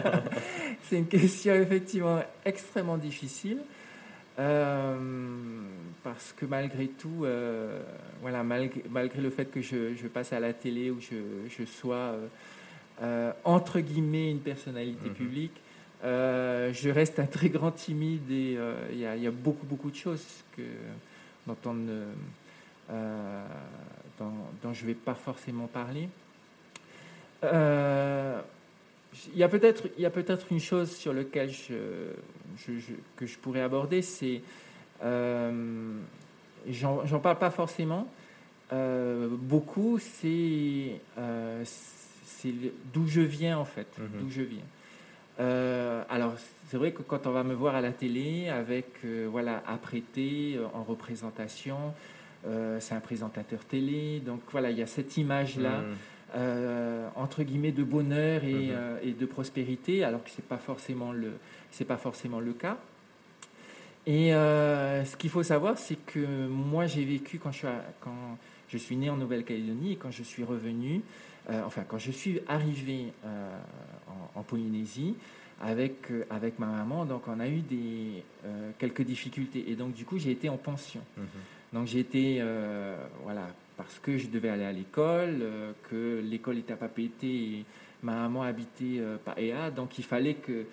*laughs* c'est une question effectivement extrêmement difficile euh, parce que malgré tout, euh, voilà, malgré, malgré, le fait que je, je, passe à la télé ou je, je sois entre guillemets une personnalité mhm. publique, je reste un très grand timide et il y, y, a beaucoup beaucoup de choses que, dont on ne euh, dont, je ne vais pas forcément parler. Euh, il y a peut-être peut une chose sur laquelle je, que je pourrais aborder, c'est euh, j'en parle pas forcément euh, beaucoup, c'est c'est d'où je viens en fait, mhm. d'où je viens. alors c'est vrai que quand on va me voir à la télé avec voilà apprêté en représentation, euh, c'est un présentateur télé. Donc voilà, il y a cette image-là, mm. euh, entre guillemets, de bonheur et, mm-hmm. euh, et de prospérité, alors que ce n'est pas, forcément le, pas forcément le cas. Et ce qu'il faut savoir, c'est que moi, j'ai vécu quand je, suis quand je suis né en Nouvelle-Calédonie et quand je suis revenu, enfin, quand je suis arrivé en, Polynésie, avec, avec ma maman, donc on a eu des, quelques difficultés. Et donc, du coup, j'ai été en pension. Mm-hmm. Donc j'ai été, euh, voilà, parce que je devais aller à l'école, euh, que l'école était à Papété et ma maman habitait euh, Paéa, donc il fallait que,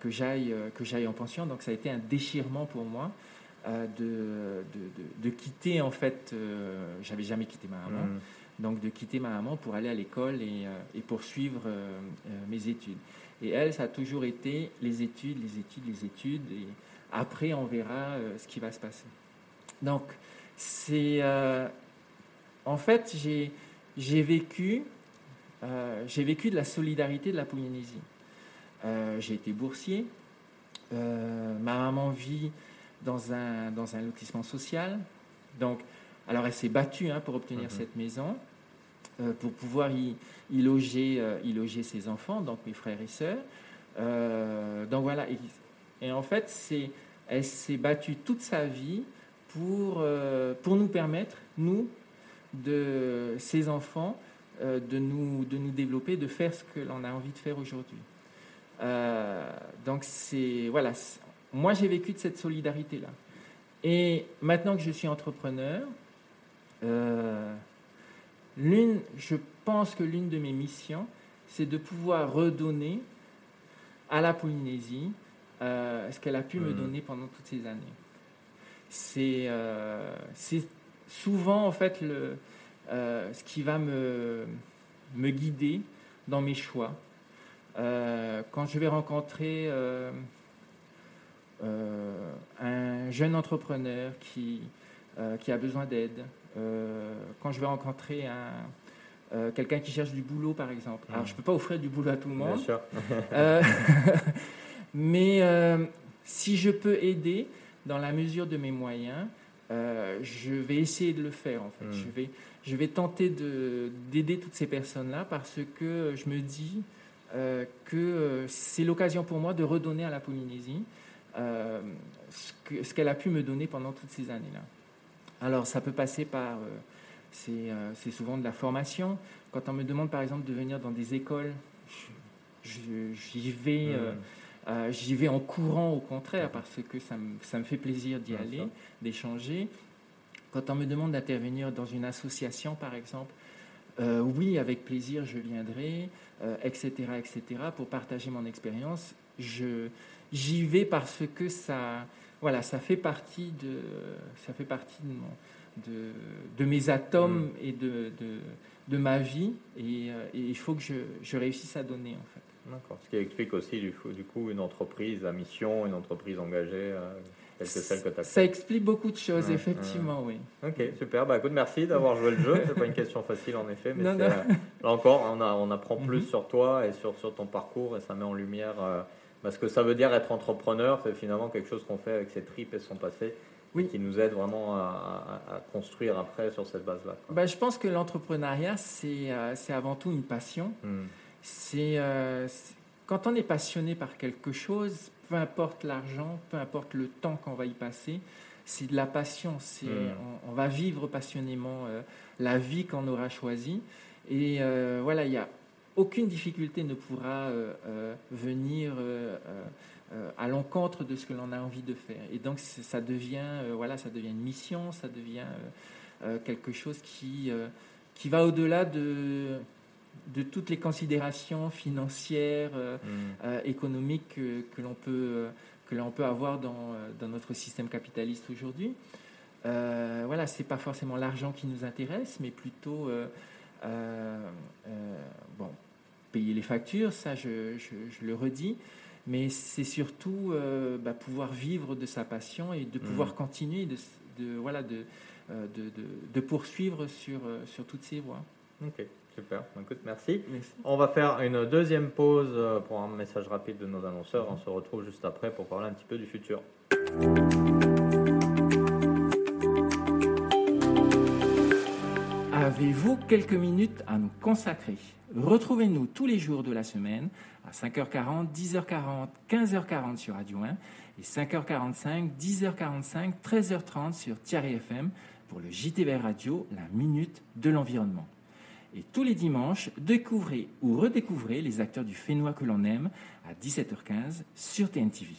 que j'aille que j'aille en pension. Donc ça a été un déchirement pour moi de, de, de, quitter, en fait, j'avais jamais quitté ma maman, mmh. donc de quitter ma maman pour aller à l'école et, et, poursuivre mes études. Et elle, ça a toujours été les études, les études, les études. Et, après, on verra ce qui va se passer. Donc, c'est. en fait, j'ai, vécu. j'ai vécu de la solidarité de la Polynésie. j'ai été boursier. ma maman vit dans un, dans un lotissement social. Donc, alors elle s'est battue hein, pour obtenir mhm. cette maison, euh, pour pouvoir y, y loger, euh, y loger ses enfants, donc mes frères et sœurs. Euh, donc voilà, et, en fait, c'est, elle s'est battue toute sa vie pour, pour nous permettre, nous, de ses enfants, de, nous, de nous développer, de faire ce que l'on a envie de faire aujourd'hui. donc c'est voilà, moi, j'ai vécu de cette solidarité-là. Et maintenant que je suis entrepreneur, euh, l'une, je pense que l'une de mes missions, c'est de pouvoir redonner à la Polynésie euh, ce qu'elle a pu me mmh. donner pendant toutes ces années. C'est, euh, c'est souvent en fait le, ce qui va me, me guider dans mes choix. quand je vais rencontrer euh, un jeune entrepreneur qui, euh, qui a besoin d'aide, euh, quand je vais rencontrer un, quelqu'un qui cherche du boulot, par exemple. Alors, je ne peux pas offrir du boulot à tout le monde. *laughs* mais si je peux aider dans la mesure de mes moyens, je vais essayer de le faire. En fait. Hmm. Je, vais, je vais tenter d'aider toutes ces personnes-là parce que je me dis que c'est l'occasion pour moi de redonner à la Polynésie. Euh, ce qu'elle a pu me donner pendant toutes ces années-là. Alors, ça peut passer par. Euh, euh, c'est souvent de la formation. Quand on me demande, par exemple, de venir dans des écoles, j'y vais. Mmh. J'y vais en courant au contraire parce que ça me, ça me fait plaisir d'y aller, d'échanger. Quand on me demande d'intervenir dans une association, par exemple, oui, avec plaisir, je viendrai, etc., etc., pour partager mon expérience. J'y vais parce que ça, voilà, ça fait partie de, ça fait partie de, de, de mes atomes mm. et de, de, de, ma vie, et, euh, et, il faut que je, je, réussisse à donner en fait. D'accord. Ce qui explique aussi du, du coup une entreprise à mission, une entreprise engagée. Euh, telle que celle que tu as ça explique beaucoup de choses, effectivement, oui. Ok, super. Bah, écoute, merci d'avoir joué le jeu. *laughs* C'est pas une question facile en effet, mais non, euh, là encore, on, a, on apprend plus mm-hmm. sur toi et sur, sur ton parcours et ça met en lumière parce que ça veut dire être entrepreneur, c'est finalement quelque chose qu'on fait avec ses tripes et son passé. Oui. qui nous aide vraiment à, construire après sur cette base-là. Bah, je pense que l'entrepreneuriat, c'est euh, avant tout une passion. Euh, c'est quand on est passionné par quelque chose, peu importe l'argent, peu importe le temps qu'on va y passer, c'est de la passion. Hmm. On, on, va vivre passionnément euh, la vie qu'on aura choisie. Et voilà, il y a aucune difficulté ne pourra euh, euh, venir euh, à l'encontre de ce que l'on a envie de faire. Et donc ça devient, voilà, ça devient une mission, ça devient quelque chose qui, qui va au-delà de, de toutes les considérations financières, mmh. économiques que, que l'on peut, que l'on peut avoir dans, dans, notre système capitaliste aujourd'hui. voilà, c'est pas forcément l'argent qui nous intéresse, mais plutôt bon, payer les factures, ça je, le redis, mais c'est surtout euh, bah, pouvoir vivre de sa passion et de pouvoir mmh. continuer de, de voilà, de, euh, de, de, poursuivre sur, euh, sur toutes ces voies. Ok, super. Écoute, merci. On va faire une deuxième pause pour un message rapide de nos annonceurs. On se retrouve juste après pour parler un petit peu du futur. Avez-vous quelques minutes à nous consacrer? Retrouvez-nous tous les jours de la semaine à 5h40, 10h40, 15h40 sur Radio 1 et 5h45, 10h45, 13h30 sur Thierry FM pour le JTV Radio, la minute de l'environnement. Et tous les dimanches, découvrez ou redécouvrez les acteurs du Fénois que l'on aime à 17h15 sur TNTV.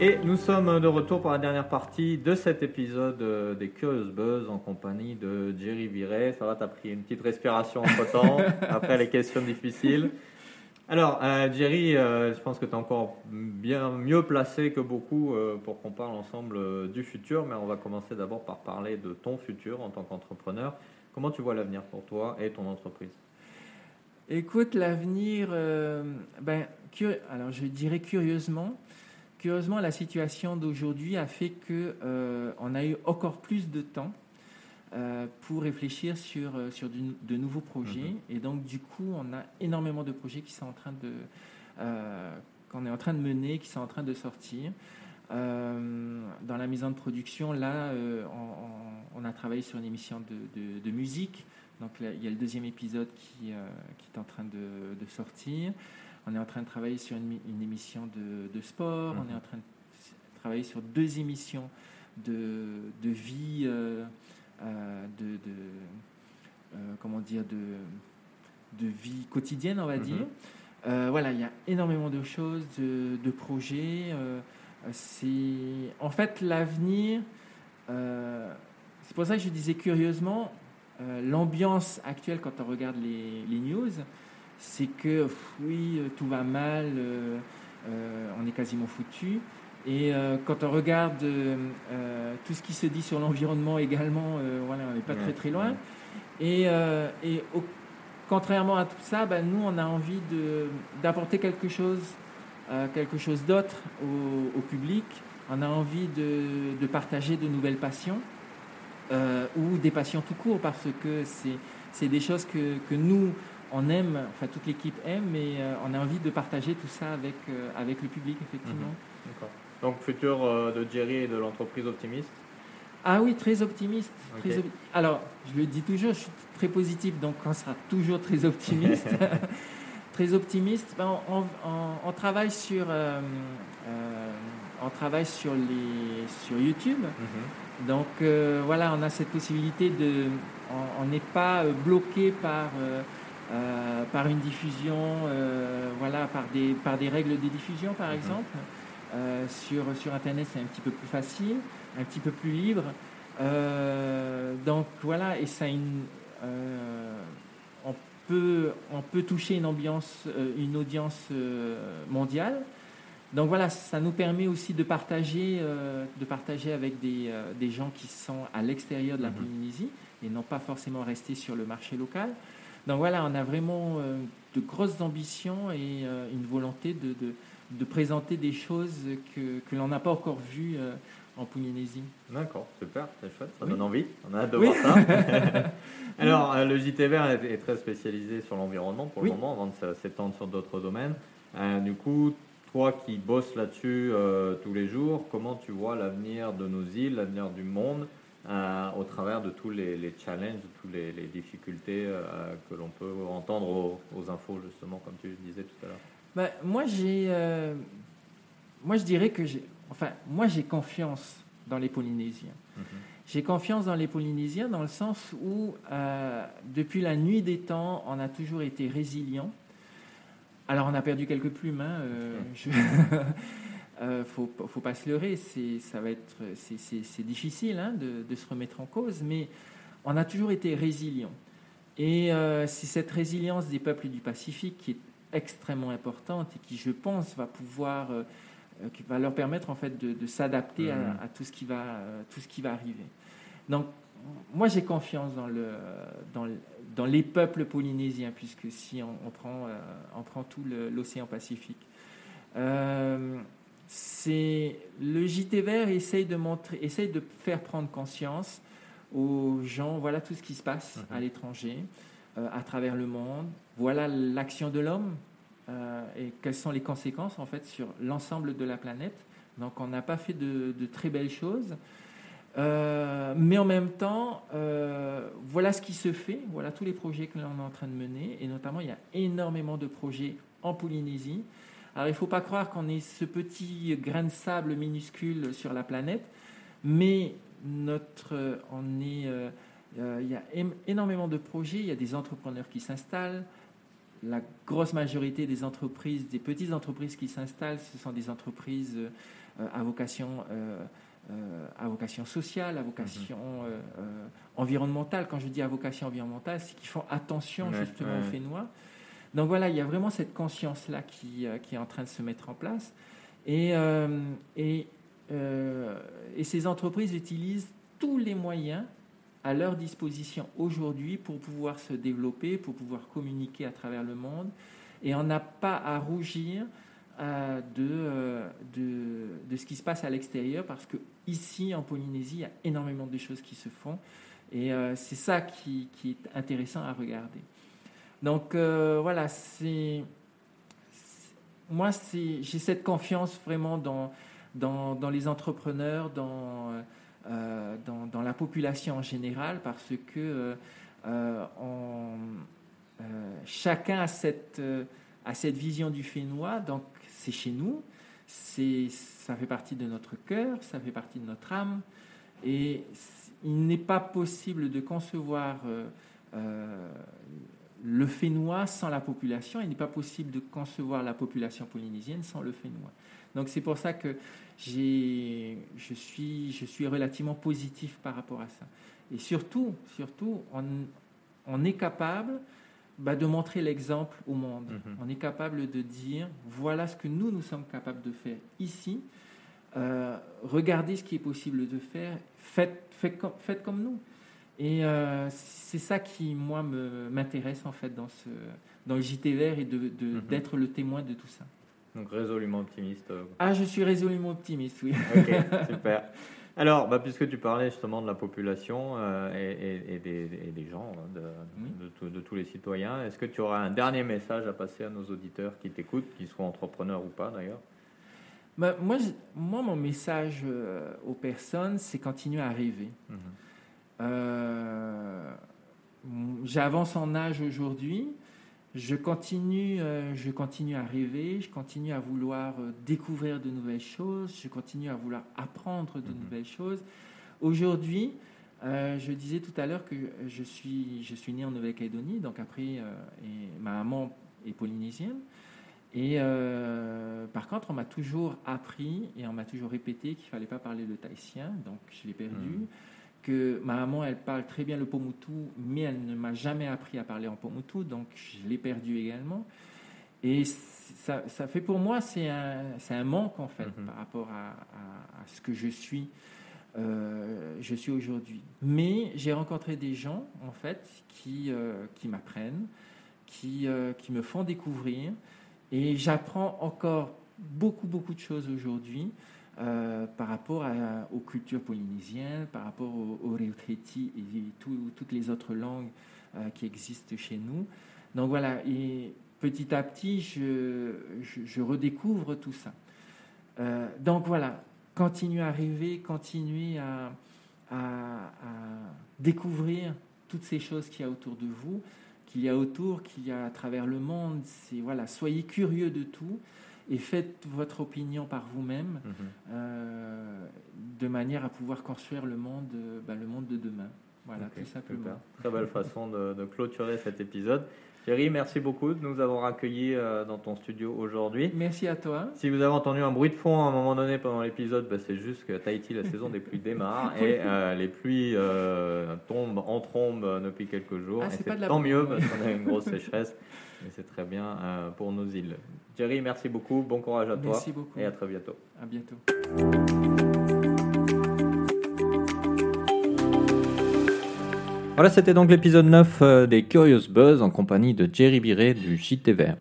Et nous sommes de retour pour la dernière partie de cet épisode euh, des Curious Buzz en compagnie de Jerry Viret. Ça va, t'as pris une petite respiration entre temps, *laughs* après les questions difficiles. Alors, euh, Jerry, euh, je pense que tu es encore bien mieux placé que beaucoup pour qu'on parle ensemble du futur, mais on va commencer d'abord par parler de ton futur en tant qu'entrepreneur. Comment tu vois l'avenir pour toi et ton entreprise? Écoute, l'avenir, ben, alors je dirais curieusement, curieusement, la situation d'aujourd'hui a fait que on a eu encore plus de temps pour réfléchir sur, sur de nouveaux projets. Mm-hmm. Et donc, du coup, on a énormément de projets qui sont en train de, qu'on est en train de mener, qui sont en train de sortir. Euh, dans la mise en production, là, euh, on, a travaillé sur une émission de, musique. Donc il y a le deuxième épisode qui, euh, qui est en train de, sortir. On est en train de travailler sur une, émission de, sport. On est en train de travailler sur deux émissions de, vie, de, comment dire, de, vie quotidienne, on va mhm. dire. voilà, il y a énormément de choses, de, projets. C'est en fait l'avenir. Euh, c'est pour ça que je disais curieusement, euh, l'ambiance actuelle quand on regarde les, news, c'est que oui, tout va mal, euh, on est quasiment foutu. Et quand on regarde tout ce qui se dit sur l'environnement également, voilà, on n'est pas très très loin. Et, et contrairement à tout ça, ben, nous, on a envie d'apporter quelque chose quelque chose d'autre au, public. On a envie de, partager de nouvelles passions euh, ou des passions tout court parce que c'est des choses que, que, nous, on aime, enfin toute l'équipe aime, mais euh, on a envie de partager tout ça avec, euh, avec le public, effectivement. Mhm. Donc, futur de Jerry et de l'entreprise optimiste ah oui, très optimiste. Alors, je le dis toujours, je suis très positif, donc on sera toujours très optimiste. *laughs* très optimiste. Ben, on, travaille sur, euh, euh, on travaille sur, les, sur YouTube. Mhm. Donc euh, voilà, on a cette possibilité de. On n'est pas bloqué par, par une diffusion, voilà, par des, par des règles de diffusion par mhm. exemple. Sur, sur Internet, c'est un petit peu plus facile, un petit peu plus libre. donc voilà, et ça a une on peut toucher une, ambiance, euh, une audience euh, mondiale. Donc voilà, ça nous permet aussi de partager, euh, de partager avec des, gens qui sont à l'extérieur de la mhm. Polynésie et non pas forcément rester sur le marché local. Donc voilà, on a vraiment de grosses ambitions et une volonté de, présenter des choses que, que l'on n'a pas encore vues en Polynésie. D'accord, super, c'est chouette, ça donne envie, on a hâte de voir ça. *laughs* *laughs* Alors, euh, le JTVR est, très spécialisé sur l'environnement pour le moment, avant de s'étendre sur d'autres domaines. Euh, du coup, toi qui bosses là-dessus euh, tous les jours, comment tu vois l'avenir de nos îles, l'avenir du monde, au travers de tous les, challenges, toutes les, difficultés que l'on peut entendre aux, infos, justement, comme tu disais tout à l'heure? Bah, Moi, j'ai, moi, je dirais que j'ai enfin, moi j'ai confiance dans les Polynésiens. Mhm. J'ai confiance dans les Polynésiens dans le sens où, euh, depuis la nuit des temps, on a toujours été résilient. Alors, on a perdu quelques plumes. Hein, euh, *laughs* euh faut, faut pas se leurrer. C'est, ça va être, c'est, difficile hein, de, se remettre en cause, mais on a toujours été résilient. Et euh, c'est cette résilience des peuples du Pacifique qui est extrêmement importante et qui, je pense, va pouvoir euh, qui va leur permettre en fait de, s'adapter à, mmh. tout ce qui va euh, tout ce qui va arriver. Donc moi j'ai confiance dans le dans, dans, les peuples polynésiens puisque si on, prend euh, on prend tout l'océan Pacifique. c'est le JT vert essaye de montrer, essaye de faire prendre conscience aux gens, voilà tout ce qui se passe mmh. à l'étranger, à travers le monde. Voilà l'action de l'homme euh, et quelles sont les conséquences en fait sur l'ensemble de la planète. Donc on n'a pas fait de, très belles choses. Euh, mais en même temps, euh, voilà ce qui se fait, voilà tous les projets que l'on est en train de mener, et notamment il y a énormément de projets en Polynésie. Alors il ne faut pas croire qu'on est ce petit grain de sable minuscule sur la planète, mais notre, on est, il y a énormément de projets, il y a des entrepreneurs qui s'installent, la grosse majorité des entreprises, des petites entreprises qui s'installent, ce sont des entreprises euh, à vocation euh, euh, à vocation sociale, à vocation mhm. environnementale. Quand je dis à vocation environnementale, c'est qu'ils font attention justement aux faits noirs. Donc voilà, il y a vraiment cette conscience-là qui, qui, est en train de se mettre en place. Et, et, et ces entreprises utilisent tous les moyens à leur disposition aujourd'hui pour pouvoir se développer, pour pouvoir communiquer à travers le monde. Et on n'a pas à rougir euh, de, euh, de, de, ce qui se passe à l'extérieur parce que ici en Polynésie, il y a énormément de choses qui se font. Et euh, c'est ça qui, qui, est intéressant à regarder. Donc voilà, c'est moi, j'ai cette confiance vraiment dans, dans, les entrepreneurs, dans, dans, dans, la population en général, parce que euh, euh, chacun a cette, vision du Fénois, donc c'est chez nous, ça fait partie de notre cœur, ça fait partie de notre âme, et il n'est pas possible de concevoir le Fénois sans la population. Il n'est pas possible de concevoir la population polynésienne sans le Fénois. Donc c'est pour ça que je suis, je suis relativement positif par rapport à ça. Et surtout, surtout on, est capable bah, de montrer l'exemple au monde. Mhm. On est capable de dire, voilà ce que nous, nous sommes capables de faire ici. Euh, regardez ce qui est possible de faire. Faites, faites, faites comme nous. Et euh, c'est ça qui, moi, m'intéresse en fait dans, ce, dans le JT vert et d'être de, de, mhm. le témoin de tout ça. Donc résolument optimiste. Euh. Ah, je suis résolument optimiste, oui. Ok, *laughs* super. Alors, bah, puisque tu parlais justement de la population euh, et, et, des, des, gens, hein, de, de, tous les citoyens, est-ce que tu auras un dernier message à passer à nos auditeurs qui t'écoutent, qu'ils soient entrepreneurs ou pas d'ailleurs? Bah, moi, moi, mon message aux personnes, c'est continuer à rêver. Mhm. Euh, j'avance en âge aujourd'hui. Je continue, euh, je continue à rêver, je continue à vouloir euh, découvrir de nouvelles choses, je continue à vouloir apprendre de mhm. nouvelles choses. Aujourd'hui, je disais tout à l'heure que je suis, je suis né en Nouvelle-Calédonie, donc après, et ma maman est polynésienne. Et par contre, on m'a toujours appris et on m'a toujours répété qu'il fallait pas parler le tahitien, donc je l'ai perdu. Mhm que ma maman, elle parle très bien le Pomutu, mais elle ne m'a jamais appris à parler en Pomutu, donc je l'ai perdu également. Et ça, ça fait pour moi, c'est un, un, manque en fait mhm. par rapport à, à, ce que je suis, euh, je suis aujourd'hui. Mais j'ai rencontré des gens en fait qui, euh, qui m'apprennent, qui, euh, qui me font découvrir, et j'apprends encore beaucoup, beaucoup de choses aujourd'hui. Euh, par rapport aux cultures polynésiennes, par rapport au, au et toutes les autres langues euh, qui existent chez nous. Donc voilà, et petit à petit, je, je, redécouvre tout ça. Euh, donc voilà, continuez à rêver, continuez à, à, découvrir toutes ces choses qu'il y a autour de vous, qu'il y a autour, qu'il y a à travers le monde. C'est voilà, soyez curieux de tout et faites votre opinion par vous-même mhm. euh, de manière à pouvoir construire le monde, euh, bah, le monde de demain. Voilà, tout simplement. Très belle façon de, clôturer cet épisode. Thierry, merci beaucoup de nous avoir accueillis euh, dans ton studio aujourd'hui. Merci à toi. Si vous avez entendu un bruit de fond à un moment donné pendant l'épisode, bah, c'est juste que Tahiti, la saison des pluies démarre *laughs* et les pluies tombent en trombe depuis quelques jours. Ah, et c'est tant mieux parce qu'on a une grosse *laughs* sécheresse et c'est très bien pour nos îles. Jerry, merci beaucoup. Bon courage à toi. Merci beaucoup. Et à très bientôt. À bientôt. Voilà, c'était donc l'épisode 9 euh, des Curious Buzz en compagnie de Jerry Biret du JT Vert.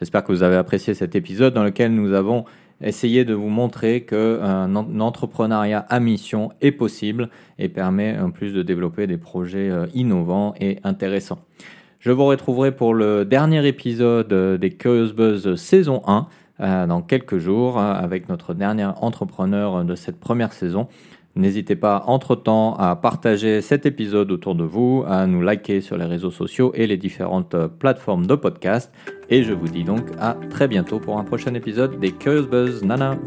J'espère que vous avez apprécié cet épisode dans lequel nous avons essayé de vous montrer qu'un entrepreneuriat à mission est possible et permet en plus de développer des projets euh, innovants et intéressants. Je vous retrouverai pour le dernier épisode des Curious Buzz saison 1 euh, dans quelques jours euh, avec notre dernier entrepreneur de cette première saison. N'hésitez pas entre-temps à partager cet épisode autour de vous, à nous liker sur les réseaux sociaux et les différentes plateformes de podcast. Et je vous dis donc à très bientôt pour un prochain épisode des Curious Buzz. Nana